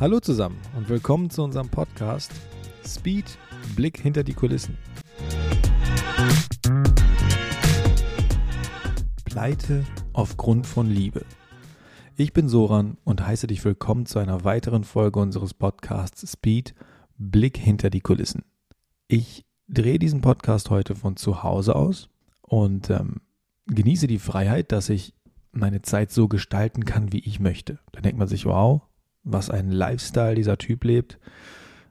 Hallo zusammen und willkommen zu unserem Podcast Speed Blick hinter die Kulissen. Pleite aufgrund von Liebe. Ich bin Soran und heiße dich willkommen zu einer weiteren Folge unseres Podcasts Speed Blick hinter die Kulissen. Ich drehe diesen Podcast heute von zu Hause aus und ähm, genieße die Freiheit, dass ich meine Zeit so gestalten kann, wie ich möchte. Da denkt man sich, wow, was ein Lifestyle dieser Typ lebt.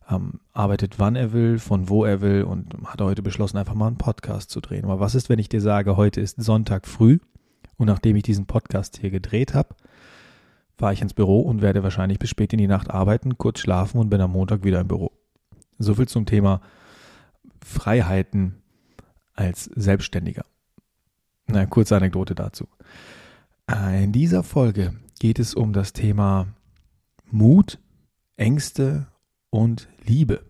Ähm, arbeitet wann er will, von wo er will und hat heute beschlossen, einfach mal einen Podcast zu drehen. Aber was ist, wenn ich dir sage, heute ist Sonntag früh und nachdem ich diesen Podcast hier gedreht habe, fahre ich ins Büro und werde wahrscheinlich bis spät in die Nacht arbeiten, kurz schlafen und bin am Montag wieder im Büro. So viel zum Thema Freiheiten als Selbstständiger. Na, kurze Anekdote dazu. Äh, in dieser Folge geht es um das Thema Mut, Ängste und Liebe.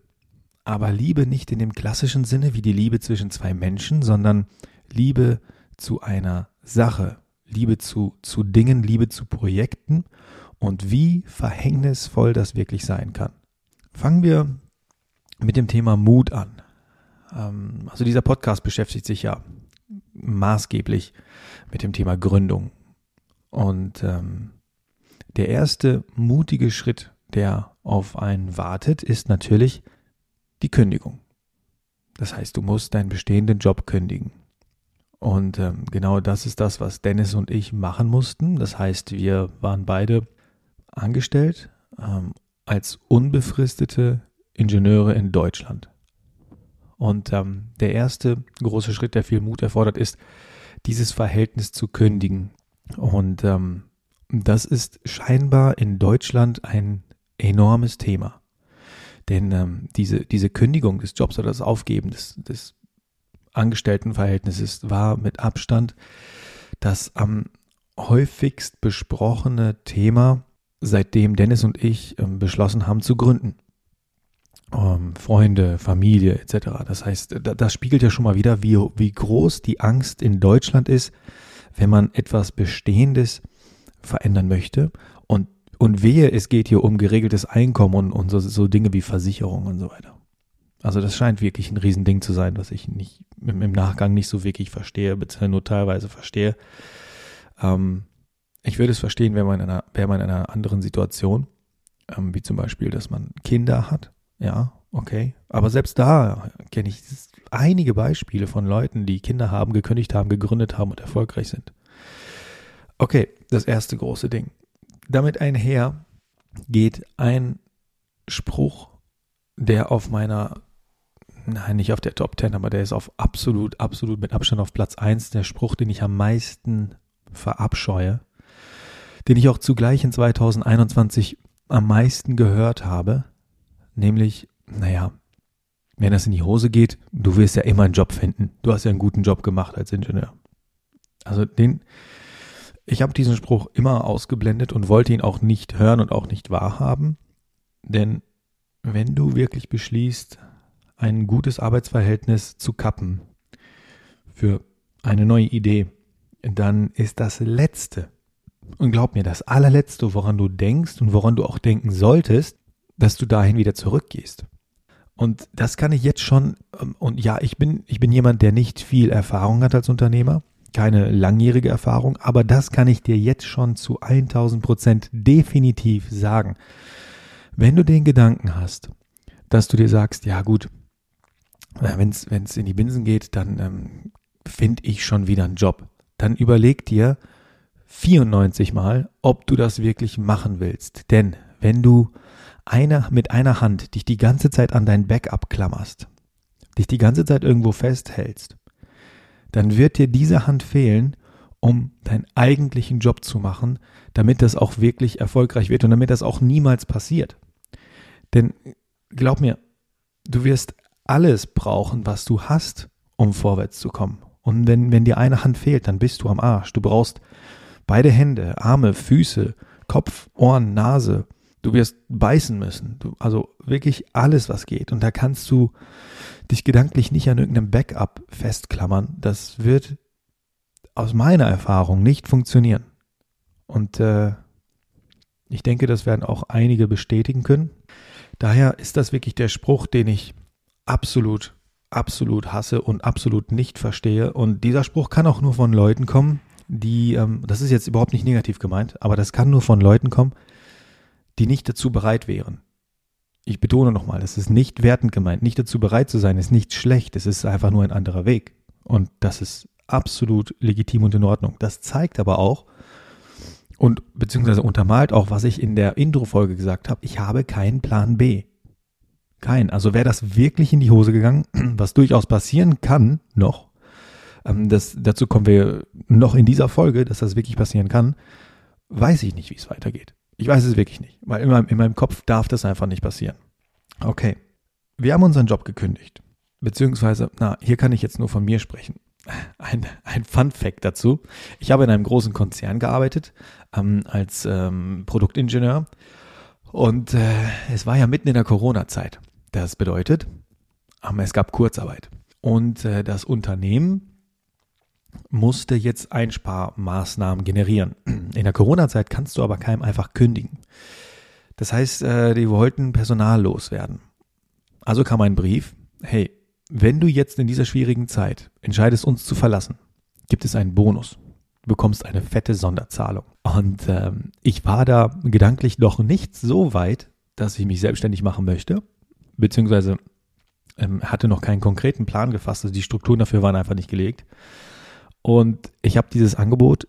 Aber Liebe nicht in dem klassischen Sinne wie die Liebe zwischen zwei Menschen, sondern Liebe zu einer Sache, Liebe zu, zu Dingen, Liebe zu Projekten und wie verhängnisvoll das wirklich sein kann. Fangen wir mit dem Thema Mut an. Ähm, also dieser Podcast beschäftigt sich ja maßgeblich mit dem Thema Gründung. Und ähm, der erste mutige Schritt, der auf einen wartet, ist natürlich die Kündigung. Das heißt, du musst deinen bestehenden Job kündigen. Und ähm, genau das ist das, was Dennis und ich machen mussten. Das heißt, wir waren beide angestellt ähm, als unbefristete Ingenieure in Deutschland. Und ähm, der erste große Schritt, der viel Mut erfordert, ist, dieses Verhältnis zu kündigen. Und ähm, das ist scheinbar in Deutschland ein enormes Thema. Denn ähm, diese, diese Kündigung des Jobs oder das Aufgeben des, des Angestelltenverhältnisses war mit Abstand das am häufigst besprochene Thema, seitdem Dennis und ich ähm, beschlossen haben zu gründen ähm, Freunde, Familie etc. Das heißt, das spiegelt ja schon mal wieder, wie, wie groß die Angst in Deutschland ist, wenn man etwas Bestehendes verändern möchte. Und, und wehe, es geht hier um geregeltes Einkommen und, und so, so Dinge wie Versicherung und so weiter. Also das scheint wirklich ein Riesending zu sein, was ich nicht im, im Nachgang nicht so wirklich verstehe, beziehungsweise nur teilweise verstehe. Ähm, ich würde es verstehen, wenn man in einer, wäre man in einer anderen Situation, ähm, wie zum Beispiel, dass man Kinder hat ja, okay. Aber selbst da kenne ich einige Beispiele von Leuten, die Kinder haben, gekündigt haben, gegründet haben und erfolgreich sind. Okay, das erste große Ding. Damit einher geht ein Spruch, der auf meiner, nein, nicht auf der Top 10, aber der ist auf absolut, absolut mit Abstand auf Platz 1, der Spruch, den ich am meisten verabscheue, den ich auch zugleich in 2021 am meisten gehört habe, Nämlich, naja, wenn das in die Hose geht, du wirst ja immer einen Job finden. Du hast ja einen guten Job gemacht als Ingenieur. Also den, ich habe diesen Spruch immer ausgeblendet und wollte ihn auch nicht hören und auch nicht wahrhaben. Denn wenn du wirklich beschließt, ein gutes Arbeitsverhältnis zu kappen für eine neue Idee, dann ist das Letzte, und glaub mir, das allerletzte, woran du denkst und woran du auch denken solltest, dass du dahin wieder zurückgehst. Und das kann ich jetzt schon, ähm, und ja, ich bin, ich bin jemand, der nicht viel Erfahrung hat als Unternehmer, keine langjährige Erfahrung, aber das kann ich dir jetzt schon zu 1000 Prozent definitiv sagen. Wenn du den Gedanken hast, dass du dir sagst, ja gut, wenn es in die Binsen geht, dann ähm, finde ich schon wieder einen Job. Dann überleg dir 94 Mal, ob du das wirklich machen willst. Denn wenn du einer, mit einer Hand dich die ganze Zeit an dein Backup klammerst, dich die ganze Zeit irgendwo festhältst, dann wird dir diese Hand fehlen, um deinen eigentlichen Job zu machen, damit das auch wirklich erfolgreich wird und damit das auch niemals passiert. Denn glaub mir, du wirst alles brauchen, was du hast, um vorwärts zu kommen. Und wenn, wenn dir eine Hand fehlt, dann bist du am Arsch. Du brauchst beide Hände, Arme, Füße, Kopf, Ohren, Nase, Du wirst beißen müssen. Du, also wirklich alles, was geht. Und da kannst du dich gedanklich nicht an irgendeinem Backup festklammern. Das wird aus meiner Erfahrung nicht funktionieren. Und äh, Ich denke, das werden auch einige bestätigen können. Daher ist das wirklich der Spruch, den ich absolut, absolut hasse und absolut nicht verstehe. Und dieser Spruch kann auch nur von Leuten kommen, die, ähm, das ist jetzt überhaupt nicht negativ gemeint, aber das kann nur von Leuten kommen, die nicht dazu bereit wären. Ich betone nochmal, das ist nicht wertend gemeint. Nicht dazu bereit zu sein, ist nicht schlecht. Es ist einfach nur ein anderer Weg. Und das ist absolut legitim und in Ordnung. Das zeigt aber auch und beziehungsweise untermalt auch, was ich in der Intro-Folge gesagt habe. Ich habe keinen Plan B. Kein. Also wäre das wirklich in die Hose gegangen, was durchaus passieren kann noch. Ähm, das, dazu kommen wir noch in dieser Folge, dass das wirklich passieren kann. Weiß ich nicht, wie es weitergeht. Ich weiß es wirklich nicht, weil in meinem, in meinem Kopf darf das einfach nicht passieren. Okay. Wir haben unseren Job gekündigt. Beziehungsweise, na, hier kann ich jetzt nur von mir sprechen ein, ein Fun Fact dazu. Ich habe in einem großen Konzern gearbeitet ähm, als ähm, Produktingenieur und äh, es war ja mitten in der Corona-Zeit. Das bedeutet, ähm, es gab Kurzarbeit und äh, das Unternehmen musste jetzt Einsparmaßnahmen generieren. In der Corona-Zeit kannst du aber keinem einfach kündigen. Das heißt, äh, die wollten Personal loswerden. Also kam ein Brief, hey, wenn du jetzt in dieser schwierigen Zeit entscheidest, uns zu verlassen, gibt es einen Bonus. Du bekommst eine fette Sonderzahlung. Und ähm, ich war da gedanklich noch nicht so weit, dass ich mich selbstständig machen möchte, beziehungsweise ähm, hatte noch keinen konkreten Plan gefasst. Also die Strukturen dafür waren einfach nicht gelegt. Und ich habe dieses Angebot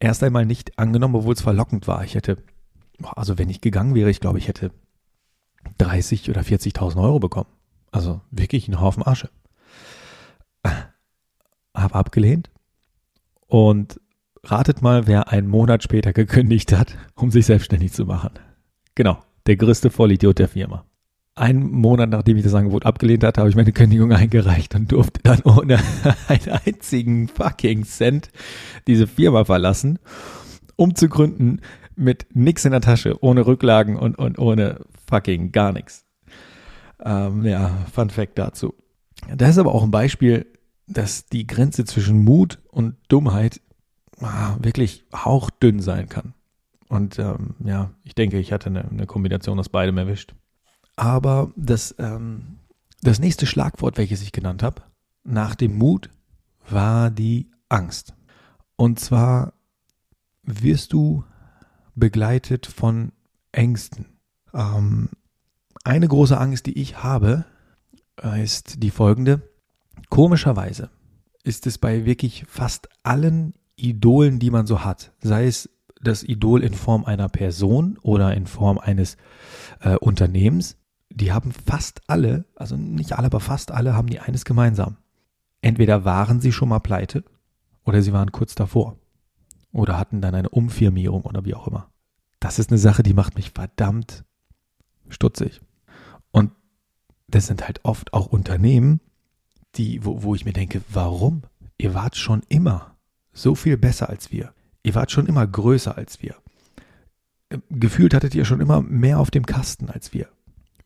erst einmal nicht angenommen, obwohl es verlockend war. Ich hätte, also wenn ich gegangen wäre, ich glaube, ich hätte 30 oder 40.000 Euro bekommen. Also wirklich ein Haufen Asche. Hab abgelehnt und ratet mal, wer einen Monat später gekündigt hat, um sich selbstständig zu machen. Genau, der größte Vollidiot der Firma. Einen Monat nachdem ich das Angebot abgelehnt hatte, habe ich meine Kündigung eingereicht und durfte dann ohne einen einzigen fucking Cent diese Firma verlassen, um zu gründen mit nix in der Tasche, ohne Rücklagen und, und ohne fucking gar nichts. Ähm, ja, Fun Fact dazu. Das ist aber auch ein Beispiel, dass die Grenze zwischen Mut und Dummheit ah, wirklich hauchdünn sein kann. Und ähm, ja, ich denke, ich hatte eine, eine Kombination aus beidem erwischt. Aber das, ähm, das nächste Schlagwort, welches ich genannt habe, nach dem Mut, war die Angst. Und zwar wirst du begleitet von Ängsten. Ähm, eine große Angst, die ich habe, äh, ist die folgende. Komischerweise ist es bei wirklich fast allen Idolen, die man so hat, sei es das Idol in Form einer Person oder in Form eines äh, Unternehmens, die haben fast alle, also nicht alle, aber fast alle haben die eines gemeinsam. Entweder waren sie schon mal pleite oder sie waren kurz davor oder hatten dann eine Umfirmierung oder wie auch immer. Das ist eine Sache, die macht mich verdammt stutzig. Und das sind halt oft auch Unternehmen, die, wo, wo ich mir denke, warum? Ihr wart schon immer so viel besser als wir. Ihr wart schon immer größer als wir. Gefühlt hattet ihr schon immer mehr auf dem Kasten als wir.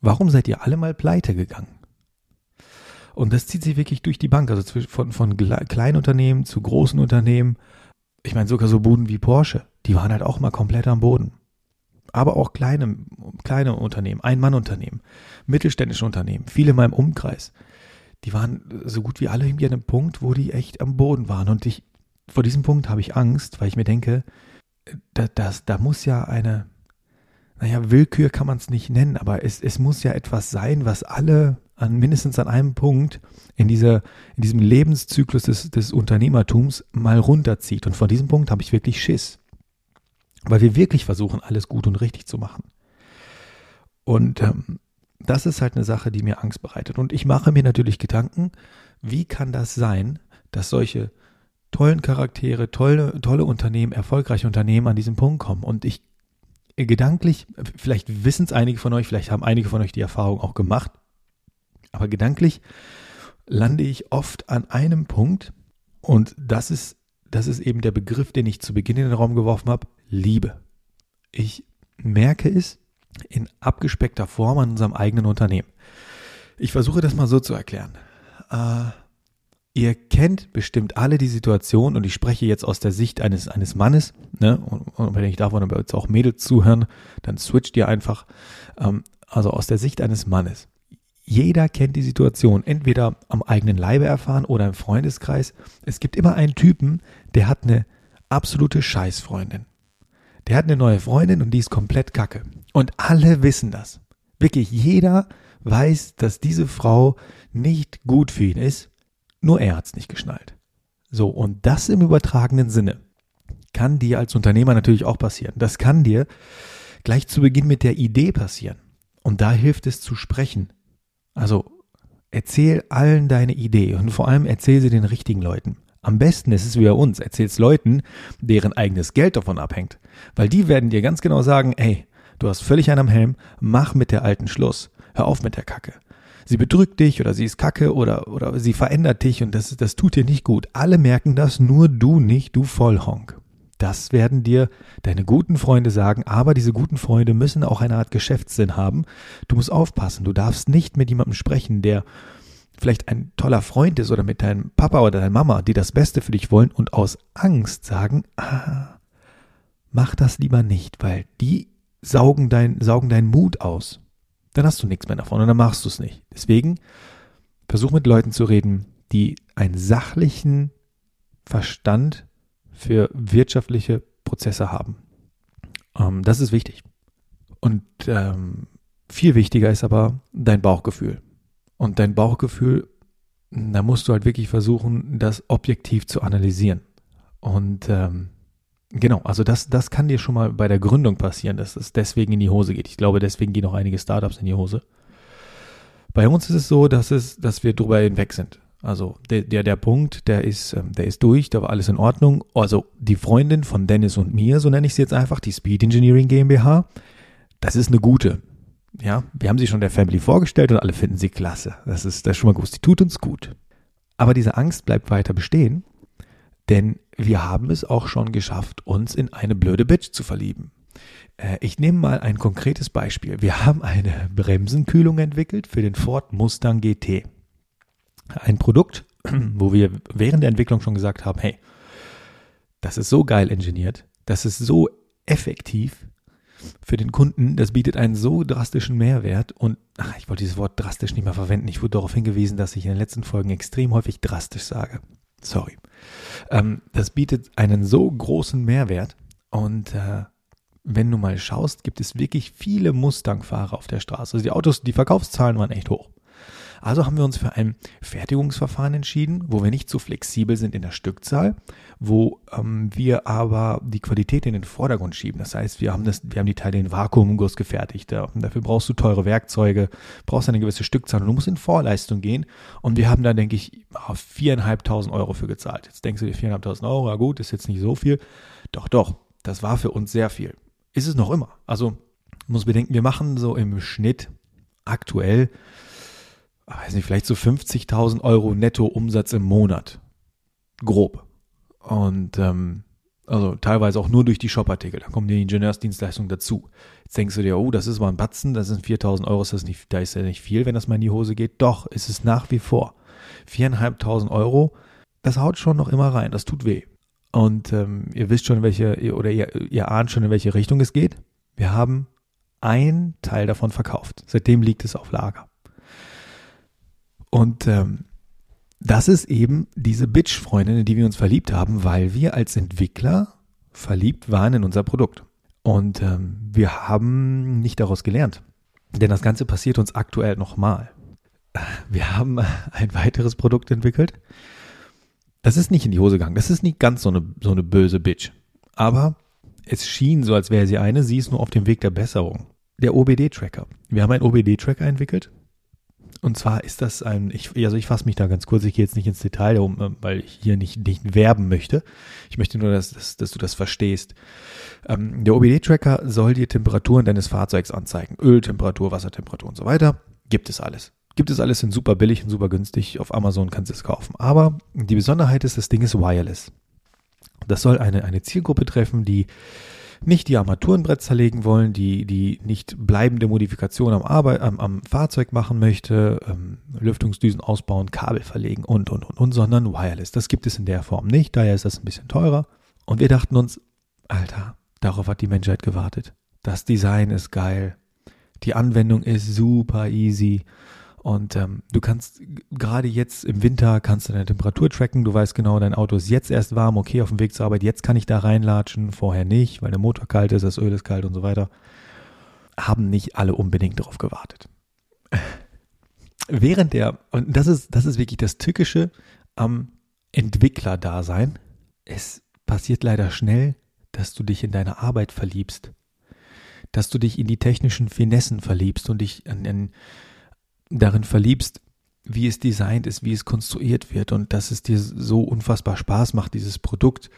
Warum seid ihr alle mal pleite gegangen? Und das zieht sich wirklich durch die Bank, also von, von Kleinunternehmen zu großen Unternehmen. Ich meine, sogar so Buden wie Porsche, die waren halt auch mal komplett am Boden aber auch kleine, kleine Unternehmen, Ein-Mann-Unternehmen, mittelständische Unternehmen, viele in meinem Umkreis, die waren so gut wie alle irgendwie an einem Punkt, wo die echt am Boden waren. Und ich, vor diesem Punkt habe ich Angst, weil ich mir denke, da, das, da muss ja eine, naja, Willkür kann man es nicht nennen, aber es, es muss ja etwas sein, was alle an mindestens an einem Punkt in dieser, in diesem Lebenszyklus des, des Unternehmertums mal runterzieht. Und vor diesem Punkt habe ich wirklich Schiss. Weil wir wirklich versuchen, alles gut und richtig zu machen. Und ähm, das ist halt eine Sache, die mir Angst bereitet. Und ich mache mir natürlich Gedanken, wie kann das sein, dass solche tollen Charaktere, tolle, tolle Unternehmen, erfolgreiche Unternehmen an diesen Punkt kommen. Und ich gedanklich, vielleicht wissen es einige von euch, vielleicht haben einige von euch die Erfahrung auch gemacht, aber gedanklich lande ich oft an einem Punkt und das ist, das ist eben der Begriff, den ich zu Beginn in den Raum geworfen habe, Liebe. Ich merke es in abgespeckter Form an unserem eigenen Unternehmen. Ich versuche das mal so zu erklären. Äh, Ihr kennt bestimmt alle die Situation und ich spreche jetzt aus der Sicht eines, eines Mannes, ne? Und, und wenn ich davon aber jetzt auch Mädels zuhören, dann switcht ihr einfach. Ähm, also aus der Sicht eines Mannes. Jeder kennt die Situation, entweder am eigenen Leibe erfahren oder im Freundeskreis. Es gibt immer einen Typen, der hat eine absolute Scheißfreundin. Der hat eine neue Freundin und die ist komplett kacke. Und alle wissen das. Wirklich jeder weiß, dass diese Frau nicht gut für ihn ist, nur er hat's nicht geschnallt. So, und das im übertragenen Sinne kann dir als Unternehmer natürlich auch passieren. Das kann dir gleich zu Beginn mit der Idee passieren. Und da hilft es zu sprechen. Also erzähl allen deine Idee und vor allem erzähl sie den richtigen Leuten. Am besten ist es wie bei uns, erzähl's Leuten, deren eigenes Geld davon abhängt. Weil die werden dir ganz genau sagen, ey, du hast völlig einen am Helm, mach mit der alten Schluss. Hör auf mit der Kacke. Sie betrügt dich oder sie ist kacke oder, oder sie verändert dich und das, das tut dir nicht gut. Alle merken das, nur du nicht, du Vollhonk. Das werden dir deine guten Freunde sagen, aber diese guten Freunde müssen auch eine Art Geschäftssinn haben. Du musst aufpassen, du darfst nicht mit jemandem sprechen, der vielleicht ein toller Freund ist oder mit deinem Papa oder deiner Mama, die das Beste für dich wollen und aus Angst sagen, ah, mach das lieber nicht, weil die saugen dein, saugen deinen Mut aus dann hast du nichts mehr davon und dann machst du es nicht. Deswegen versuch mit Leuten zu reden, die einen sachlichen Verstand für wirtschaftliche Prozesse haben. Ähm, das ist wichtig. Und ähm, viel wichtiger ist aber dein Bauchgefühl. Und dein Bauchgefühl, da musst du halt wirklich versuchen, das objektiv zu analysieren. Und ähm, Genau, also das, das kann dir schon mal bei der Gründung passieren, dass es deswegen in die Hose geht. Ich glaube, deswegen gehen auch einige Startups in die Hose. Bei uns ist es so, dass es, dass wir drüber hinweg sind. Also der, der, der Punkt, der ist, ähm, der ist durch, da war alles in Ordnung. Also die Freundin von Dennis und mir, so nenne ich sie jetzt einfach, die Speed Engineering GmbH, das ist eine gute. Ja, wir haben sie schon der Family vorgestellt und alle finden sie klasse. Das ist, das ist schon mal gut. Die tut uns gut. Aber diese Angst bleibt weiter bestehen denn wir haben es auch schon geschafft, uns in eine blöde Bitch zu verlieben. Äh, ich nehme mal ein konkretes Beispiel. Wir haben eine Bremsenkühlung entwickelt für den Ford Mustang GT. Ein Produkt, wo wir während der Entwicklung schon gesagt haben, hey, das ist so geil ingeniert, das ist so effektiv für den Kunden, das bietet einen so drastischen Mehrwert und ach, ich wollte dieses Wort drastisch nicht mehr verwenden. Ich wurde darauf hingewiesen, dass ich in den letzten Folgen extrem häufig drastisch sage. Sorry. Ähm, das bietet einen so großen Mehrwert und äh, wenn du mal schaust, gibt es wirklich viele Mustang-Fahrer auf der Straße. Also die Autos, die Verkaufszahlen waren echt hoch. Also haben wir uns für ein Fertigungsverfahren entschieden, wo wir nicht so flexibel sind in der Stückzahl, wo ähm, wir aber die Qualität in den Vordergrund schieben. Das heißt, wir haben, das, wir haben die Teile in Vakuumguss gefertigt. Dafür brauchst du teure Werkzeuge, brauchst eine gewisse Stückzahl und du musst in Vorleistung gehen. Und wir haben da, denke ich, viereinhalbtausend Euro für gezahlt. Jetzt denkst du dir viereinhalbtausend Euro, ja gut, ist jetzt nicht so viel. Doch, doch, das war für uns sehr viel. Ist es noch immer. Also, muss bedenken, wir machen so im Schnitt aktuell weiß nicht, vielleicht so 50.000 Euro netto Umsatz im Monat. Grob. Und ähm, also teilweise auch nur durch die Shop-Artikel. Da kommen die Ingenieursdienstleistungen dazu. Jetzt denkst du dir, oh, das ist mal ein Batzen, das sind 4000 Euro, ist das nicht, da ist ja nicht viel, wenn das mal in die Hose geht. Doch, ist es nach wie vor. 4.500 Euro, das haut schon noch immer rein, das tut weh. Und ähm, ihr wisst schon, welche, oder ihr, ihr ahnt schon, in welche Richtung es geht. Wir haben ein Teil davon verkauft. Seitdem liegt es auf Lager. Und ähm, das ist eben diese Bitch-Freundin, in die wir uns verliebt haben, weil wir als Entwickler verliebt waren in unser Produkt. Und ähm, wir haben nicht daraus gelernt. Denn das Ganze passiert uns aktuell nochmal. Wir haben ein weiteres Produkt entwickelt. Das ist nicht in die Hose gegangen. Das ist nicht ganz so eine, so eine böse Bitch. Aber es schien so, als wäre sie eine. Sie ist nur auf dem Weg der Besserung. Der OBD-Tracker. Wir haben einen OBD-Tracker entwickelt und zwar ist das ein, ich, also ich fasse mich da ganz kurz, ich gehe jetzt nicht ins Detail, um, äh, weil ich hier nicht, nicht werben möchte. Ich möchte nur, dass, dass, dass du das verstehst. Ähm, der OBD-Tracker soll dir Temperaturen deines Fahrzeugs anzeigen. Öltemperatur, Wassertemperatur und so weiter. Gibt es alles. Gibt es alles in super billig und super günstig. Auf Amazon kannst du es kaufen. Aber die Besonderheit ist, das Ding ist wireless. Das soll eine, eine Zielgruppe treffen, die nicht die Armaturenbrett zerlegen wollen, die, die nicht bleibende Modifikation am, Arbeit, am, am Fahrzeug machen möchte, ähm, Lüftungsdüsen ausbauen, Kabel verlegen und, und, und, und, sondern Wireless. Das gibt es in der Form nicht, daher ist das ein bisschen teurer. Und wir dachten uns, Alter, darauf hat die Menschheit gewartet. Das Design ist geil. Die Anwendung ist super easy. Und ähm, du kannst gerade jetzt im Winter kannst du deine Temperatur tracken. Du weißt genau, dein Auto ist jetzt erst warm. Okay, auf dem Weg zur Arbeit. Jetzt kann ich da reinlatschen. Vorher nicht, weil der Motor kalt ist, das Öl ist kalt und so weiter. Haben nicht alle unbedingt darauf gewartet. Während der, und das ist, das ist wirklich das Tückische am Entwickler-Dasein. Es passiert leider schnell, dass du dich in deine Arbeit verliebst. Dass du dich in die technischen Finessen verliebst und dich in, in darin verliebst, wie es designt ist, wie es konstruiert wird und dass es dir so unfassbar Spaß macht, dieses Produkt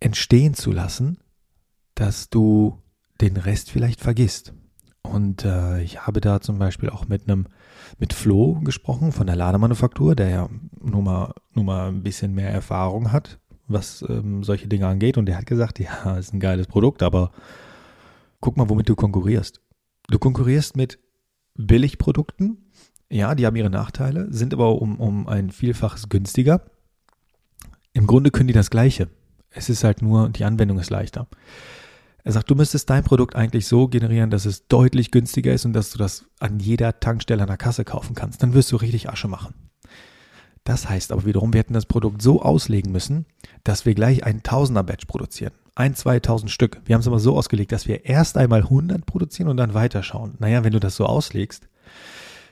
entstehen zu lassen, dass du den Rest vielleicht vergisst. Und äh, ich habe da zum Beispiel auch mit einem mit Flo gesprochen von der Lademanufaktur, der ja nur mal, nur mal ein bisschen mehr Erfahrung hat, was ähm, solche Dinge angeht. Und der hat gesagt, ja, ist ein geiles Produkt, aber guck mal, womit du konkurrierst. Du konkurrierst mit Billigprodukten. Ja, die haben ihre Nachteile, sind aber um, um ein Vielfaches günstiger. Im Grunde können die das Gleiche. Es ist halt nur, die Anwendung ist leichter. Er sagt, du müsstest dein Produkt eigentlich so generieren, dass es deutlich günstiger ist und dass du das an jeder Tankstelle an der Kasse kaufen kannst. Dann wirst du richtig Asche machen. Das heißt aber wiederum, wir hätten das Produkt so auslegen müssen, dass wir gleich ein Tausender-Batch produzieren. Ein, 2000 Stück. Wir haben es aber so ausgelegt, dass wir erst einmal 100 produzieren und dann weiterschauen. Naja, wenn du das so auslegst,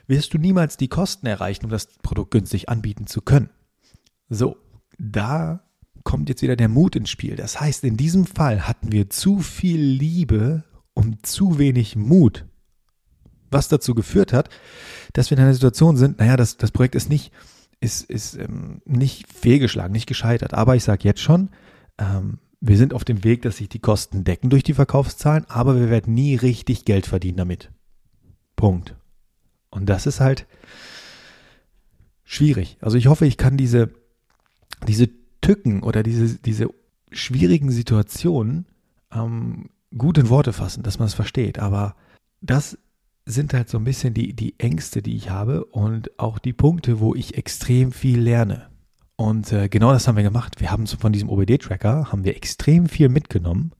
wirst du niemals die Kosten erreichen, um das Produkt günstig anbieten zu können. So, da kommt jetzt wieder der Mut ins Spiel. Das heißt, in diesem Fall hatten wir zu viel Liebe und zu wenig Mut, was dazu geführt hat, dass wir in einer Situation sind, naja, das, das Projekt ist nicht ist, ist ähm, nicht fehlgeschlagen, nicht gescheitert. Aber ich sage jetzt schon, ähm, wir sind auf dem Weg, dass sich die Kosten decken durch die Verkaufszahlen, aber wir werden nie richtig Geld verdienen damit. Punkt. Und das ist halt schwierig. Also ich hoffe, ich kann diese, diese Tücken oder diese, diese schwierigen Situationen ähm, gut in Worte fassen, dass man es versteht. Aber das sind halt so ein bisschen die, die Ängste, die ich habe und auch die Punkte, wo ich extrem viel lerne. Und äh, genau das haben wir gemacht. Wir haben von diesem OBD-Tracker haben wir extrem viel mitgenommen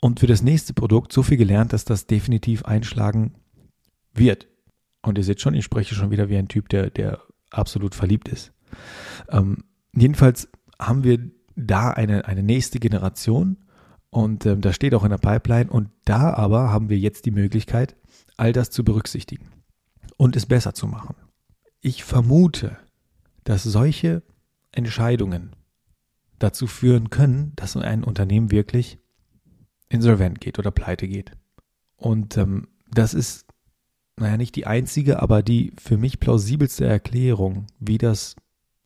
und für das nächste Produkt so viel gelernt, dass das definitiv einschlagen wird. Und ihr seht schon, ich spreche schon wieder wie ein Typ, der, der absolut verliebt ist. Ähm, jedenfalls haben wir da eine, eine nächste Generation und ähm, da steht auch in der Pipeline und da aber haben wir jetzt die Möglichkeit, all das zu berücksichtigen und es besser zu machen. Ich vermute, dass solche Entscheidungen dazu führen können, dass ein Unternehmen wirklich insolvent geht oder pleite geht. Und ähm, das ist, naja, nicht die einzige, aber die für mich plausibelste Erklärung, wie das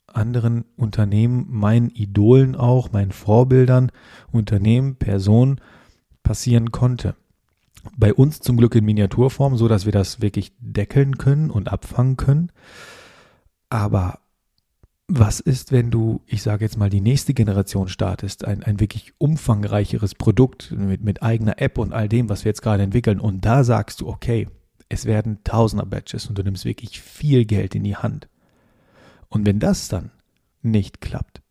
anderen Unternehmen, meinen Idolen auch, meinen Vorbildern, Unternehmen, Personen passieren konnte. Bei uns zum Glück in Miniaturform, so dass wir das wirklich deckeln können und abfangen können. Aber was ist, wenn du, ich sage jetzt mal, die nächste Generation startest, ein, ein wirklich umfangreicheres Produkt mit, mit eigener App und all dem, was wir jetzt gerade entwickeln, und da sagst du, okay, es werden Tausender Batches und du nimmst wirklich viel Geld in die Hand. Und wenn das dann nicht klappt,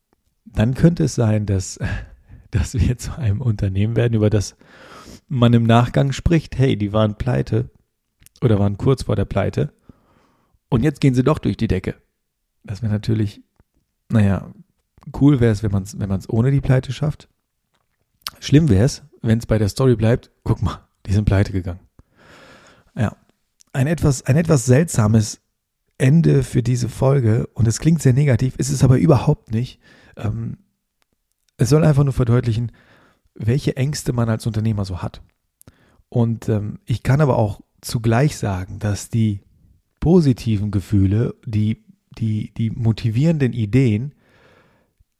dann könnte es sein, dass, dass wir zu einem Unternehmen werden, über das man im Nachgang spricht, hey, die waren pleite oder waren kurz vor der Pleite und jetzt gehen sie doch durch die Decke. Das wäre natürlich, naja, cool wäre es, wenn man es wenn man's ohne die Pleite schafft. Schlimm wäre es, wenn es bei der Story bleibt, guck mal, die sind pleite gegangen. Ja, ein etwas, ein etwas seltsames Ende für diese Folge und es klingt sehr negativ, ist es aber überhaupt nicht. Ähm, es soll einfach nur verdeutlichen, welche Ängste man als Unternehmer so hat. Und ähm, ich kann aber auch zugleich sagen, dass die positiven Gefühle, die, die, die motivierenden Ideen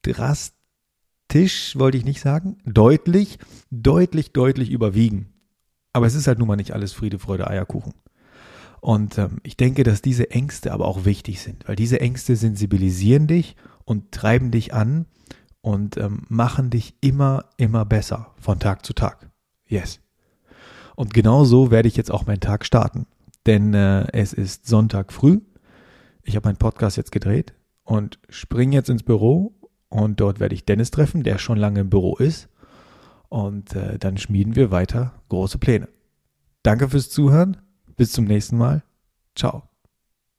drastisch, wollte ich nicht sagen, deutlich, deutlich, deutlich überwiegen. Aber es ist halt nun mal nicht alles Friede, Freude, Eierkuchen. Und ähm, ich denke, dass diese Ängste aber auch wichtig sind, weil diese Ängste sensibilisieren dich und treiben dich an und ähm, machen dich immer, immer besser von Tag zu Tag. Yes. Und genau so werde ich jetzt auch meinen Tag starten. Denn äh, es ist Sonntag früh. Ich habe meinen Podcast jetzt gedreht und springe jetzt ins Büro und dort werde ich Dennis treffen, der schon lange im Büro ist. Und äh, dann schmieden wir weiter große Pläne. Danke fürs Zuhören. Bis zum nächsten Mal. Ciao.